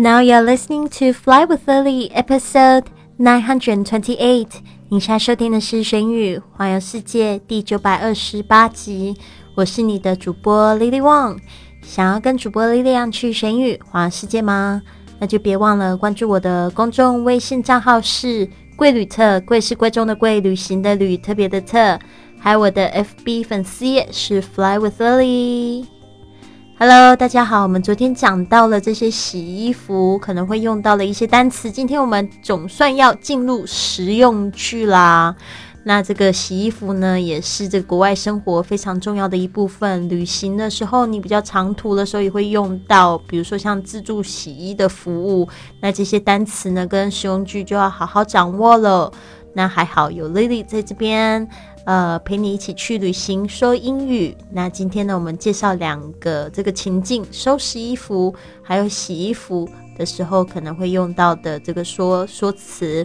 Now you're listening to Fly with Lily, episode nine hundred twenty-eight。你现在收听的是《玄宇环游世界》第九百二十八集。我是你的主播 Lily Wang。想要跟主播 Lily 去玄宇环游世界吗？那就别忘了关注我的公众微信账号是“贵旅特”，贵是贵重的贵，旅行的旅，特别的特。还有我的 FB 粉丝页是 Fly with Lily。Hello，大家好。我们昨天讲到了这些洗衣服可能会用到的一些单词，今天我们总算要进入实用句啦。那这个洗衣服呢，也是这个国外生活非常重要的一部分。旅行的时候，你比较长途的时候也会用到，比如说像自助洗衣的服务。那这些单词呢，跟实用句就要好好掌握了。那还好有 Lily 在这边。呃，陪你一起去旅行，说英语。那今天呢，我们介绍两个这个情境：收拾衣服，还有洗衣服的时候可能会用到的这个说说辞。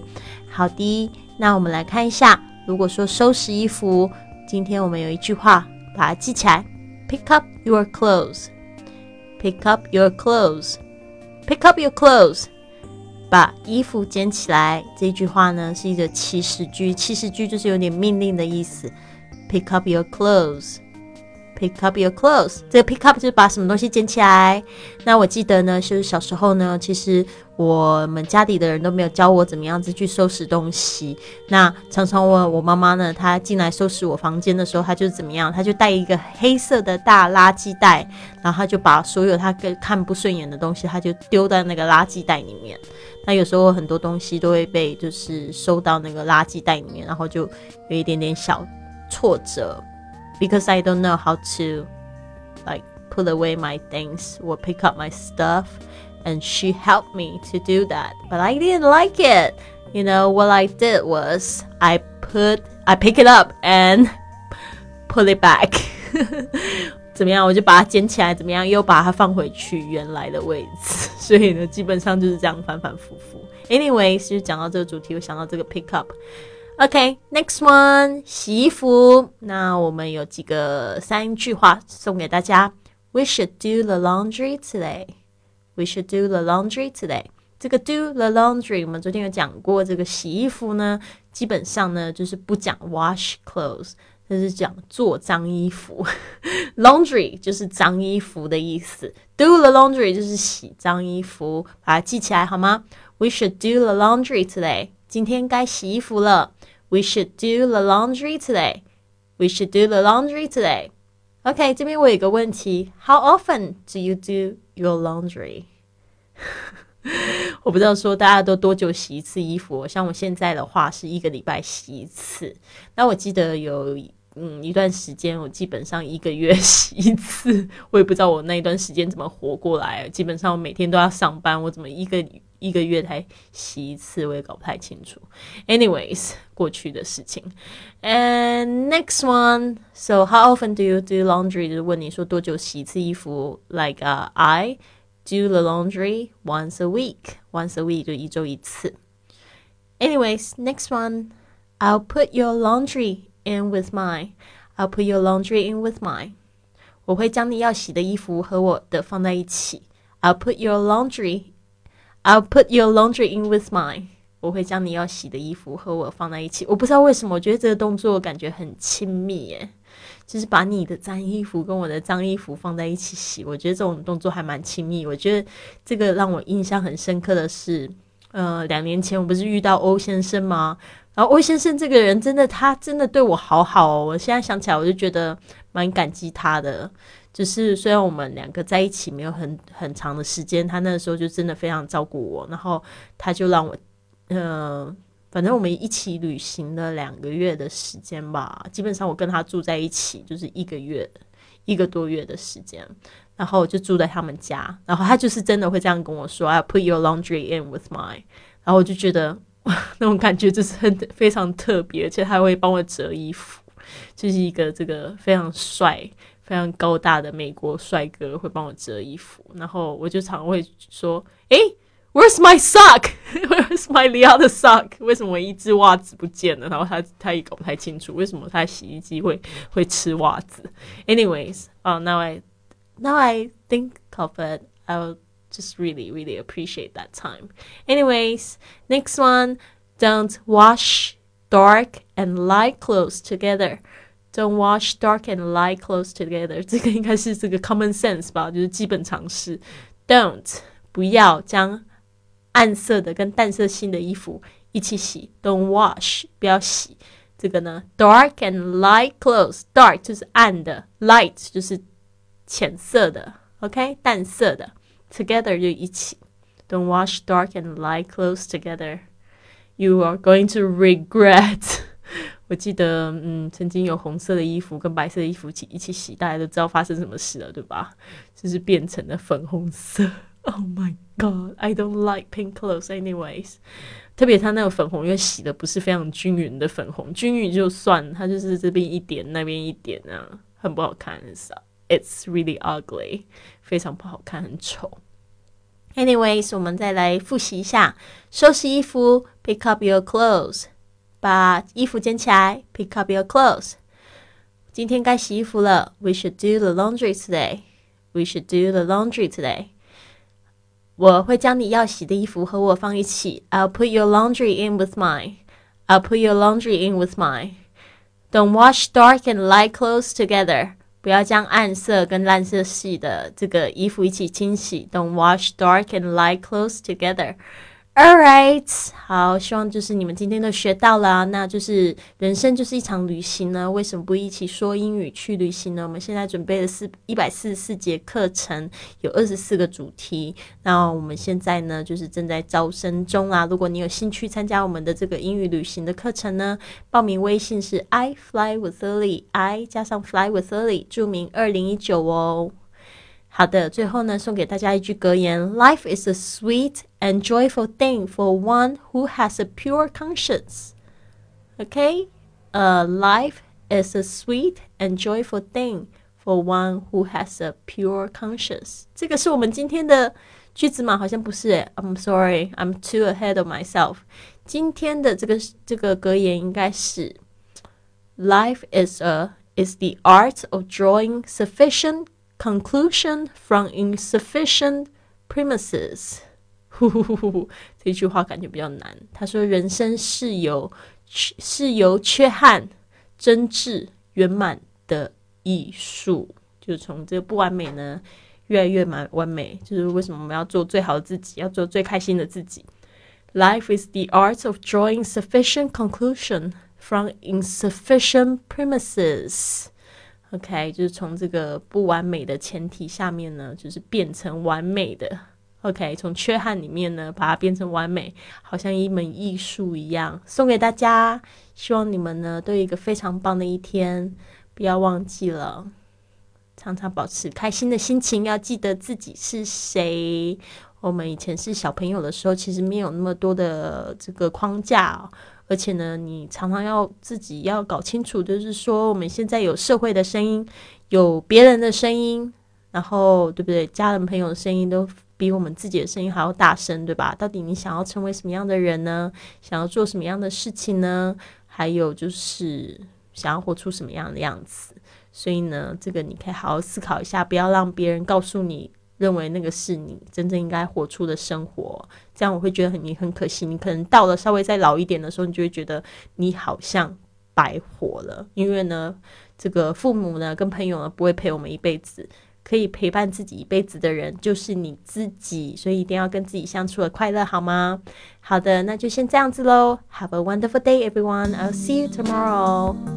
好的，那我们来看一下，如果说收拾衣服，今天我们有一句话，把它记起来：Pick up your clothes. Pick up your clothes. Pick up your clothes. 把衣服捡起来，这句话呢是一个祈使句，祈使句就是有点命令的意思。Pick up your clothes. Pick up your clothes. 这个 pick up 就是把什么东西捡起来。那我记得呢，就是小时候呢，其实我们家里的人都没有教我怎么样子去收拾东西。那常常我我妈妈呢，她进来收拾我房间的时候，她就怎么样？她就带一个黑色的大垃圾袋，然后她就把所有她看不顺眼的东西，她就丢在那个垃圾袋里面。那有时候很多东西都会被就是收到那个垃圾袋里面，然后就有一点点小挫折。because I don't know how to like put away my things or pick up my stuff. And she helped me to do that. But I didn't like it. You know, what I did was I put I pick it up and put it back. 怎么样？我就把它捡起来，怎么样？又把它放回去原来的位置。所以呢，基本上就是这样反反复复。Anyway，其实讲到这个主题，我想到这个 pick up。 OK，next one，洗衣服。那我们有几个三句话送给大家。We should do the laundry today. We should do the laundry today. 这个 do the laundry，我们昨天有讲过，这个洗衣服呢，基本上呢就是不讲 wash clothes，就是讲做脏衣服。Laundry 就是脏衣服的意思，do the laundry 就是洗脏衣服，把它记起来好吗？We should do the laundry today. 今天该洗衣服了。We should do the laundry today. We should do the laundry today. OK，这边我有个问题：How often do you do your laundry？我不知道说大家都多久洗一次衣服。像我现在的话是一个礼拜洗一次。那我记得有嗯一段时间，我基本上一个月 洗一次。我也不知道我那一段时间怎么活过来。基本上我每天都要上班，我怎么一个？一个月才洗一次，我也搞不太清楚。Anyways，过去的事情。And next one, so how often do you do laundry？就是问你说多久洗一次衣服？Like, uh, I do the laundry once a week. Once a week 就一周一次。Anyways, next one, I'll put your laundry in with mine. I'll put your laundry in with mine. 我会将你要洗的衣服和我的放在一起。I'll put your laundry I'll put your laundry in with mine。我会将你要洗的衣服和我放在一起。我不知道为什么，我觉得这个动作感觉很亲密耶，就是把你的脏衣服跟我的脏衣服放在一起洗。我觉得这种动作还蛮亲密。我觉得这个让我印象很深刻的是，呃，两年前我不是遇到欧先生吗？然后欧先生这个人真的，他真的对我好好哦。我现在想起来，我就觉得蛮感激他的。就是虽然我们两个在一起没有很很长的时间，他那时候就真的非常照顾我，然后他就让我，嗯，反正我们一起旅行了两个月的时间吧。基本上我跟他住在一起就是一个月一个多月的时间，然后就住在他们家，然后他就是真的会这样跟我说：“I put your laundry in with mine。”然后我就觉得 那种感觉就是很非常特别，而且他会帮我折衣服，就是一个这个非常帅。非常高大的美国帅哥会帮我折衣服，然后我就常会说：“诶 w h e r e s my sock? Where's my other sock? 为什么一只袜子不见了？”然后他他也搞不太清楚为什么他洗衣机会会吃袜子。Anyways, oh now I now I think of it, I'll Just really, really appreciate that time. Anyways, next one, don't wash dark and light clothes together. Don't wash dark and light clothes together. 这个应该是这个 common sense 吧，就是基本常识。Don't 不要将暗色的跟淡色系的衣服一起洗。Don't wash 不要洗。这个呢，dark and light clothes，dark 就是暗的，light 就是浅色的，OK，淡色的，together 就一起。Don't wash dark and light clothes together. You are going to regret. 我记得，嗯，曾经有红色的衣服跟白色的衣服一起一起洗，大家都知道发生什么事了，对吧？就是变成了粉红色。Oh my god, I don't like pink clothes, anyways. 特别它那个粉红，因为洗的不是非常均匀的粉红，均匀就算，它就是这边一点，那边一点啊，很不好看，It's really ugly，非常不好看，很丑。Anyways，我们再来复习一下，收拾衣服，pick up your clothes。把衣服捡起来，pick up your clothes。今天该洗衣服了，We should do the laundry today. We should do the laundry today. 我会将你要洗的衣服和我放一起。I'll put your laundry in with mine. I'll put your laundry in with mine. Don't wash dark and light clothes together. 不要将暗色跟蓝色系的这个衣服一起清洗。Don't wash dark and light clothes together. All right，好，希望就是你们今天都学到了。那就是人生就是一场旅行呢，为什么不一起说英语去旅行呢？我们现在准备了四一百四十四节课程，有二十四个主题。那我们现在呢，就是正在招生中啊。如果你有兴趣参加我们的这个英语旅行的课程呢，报名微信是 I fly with Lily，I 加上 fly with Lily，注明二零一九哦。好的，最后呢，送给大家一句格言：Life is a sweet and joyful thing for one who has a pure conscience. Okay, uh, life is a sweet and joyful thing for one who has a pure conscience. 这个是我们今天的句子吗？好像不是。I'm sorry, I'm too ahead of myself. 今天的这个这个格言应该是：Life is a is the art of drawing sufficient conclusion from insufficient premises。呼呼呼呼，这句话感觉比较难。他说：“人生是由是由缺憾真挚圆满的艺术，就是从这个不完美呢，越来越完完美。就是为什么我们要做最好的自己，要做最开心的自己。Life is the art of drawing sufficient conclusion from insufficient premises。” OK，就是从这个不完美的前提下面呢，就是变成完美的。OK，从缺憾里面呢，把它变成完美，好像一门艺术一样，送给大家。希望你们呢都有一个非常棒的一天，不要忘记了，常常保持开心的心情，要记得自己是谁。我们以前是小朋友的时候，其实没有那么多的这个框架。而且呢，你常常要自己要搞清楚，就是说我们现在有社会的声音，有别人的声音，然后对不对？家人朋友的声音都比我们自己的声音还要大声，对吧？到底你想要成为什么样的人呢？想要做什么样的事情呢？还有就是想要活出什么样的样子？所以呢，这个你可以好好思考一下，不要让别人告诉你。认为那个是你真正应该活出的生活，这样我会觉得很你很可惜。你可能到了稍微再老一点的时候，你就会觉得你好像白活了。因为呢，这个父母呢跟朋友呢不会陪我们一辈子，可以陪伴自己一辈子的人就是你自己，所以一定要跟自己相处的快乐，好吗？好的，那就先这样子喽。Have a wonderful day, everyone. I'll see you tomorrow.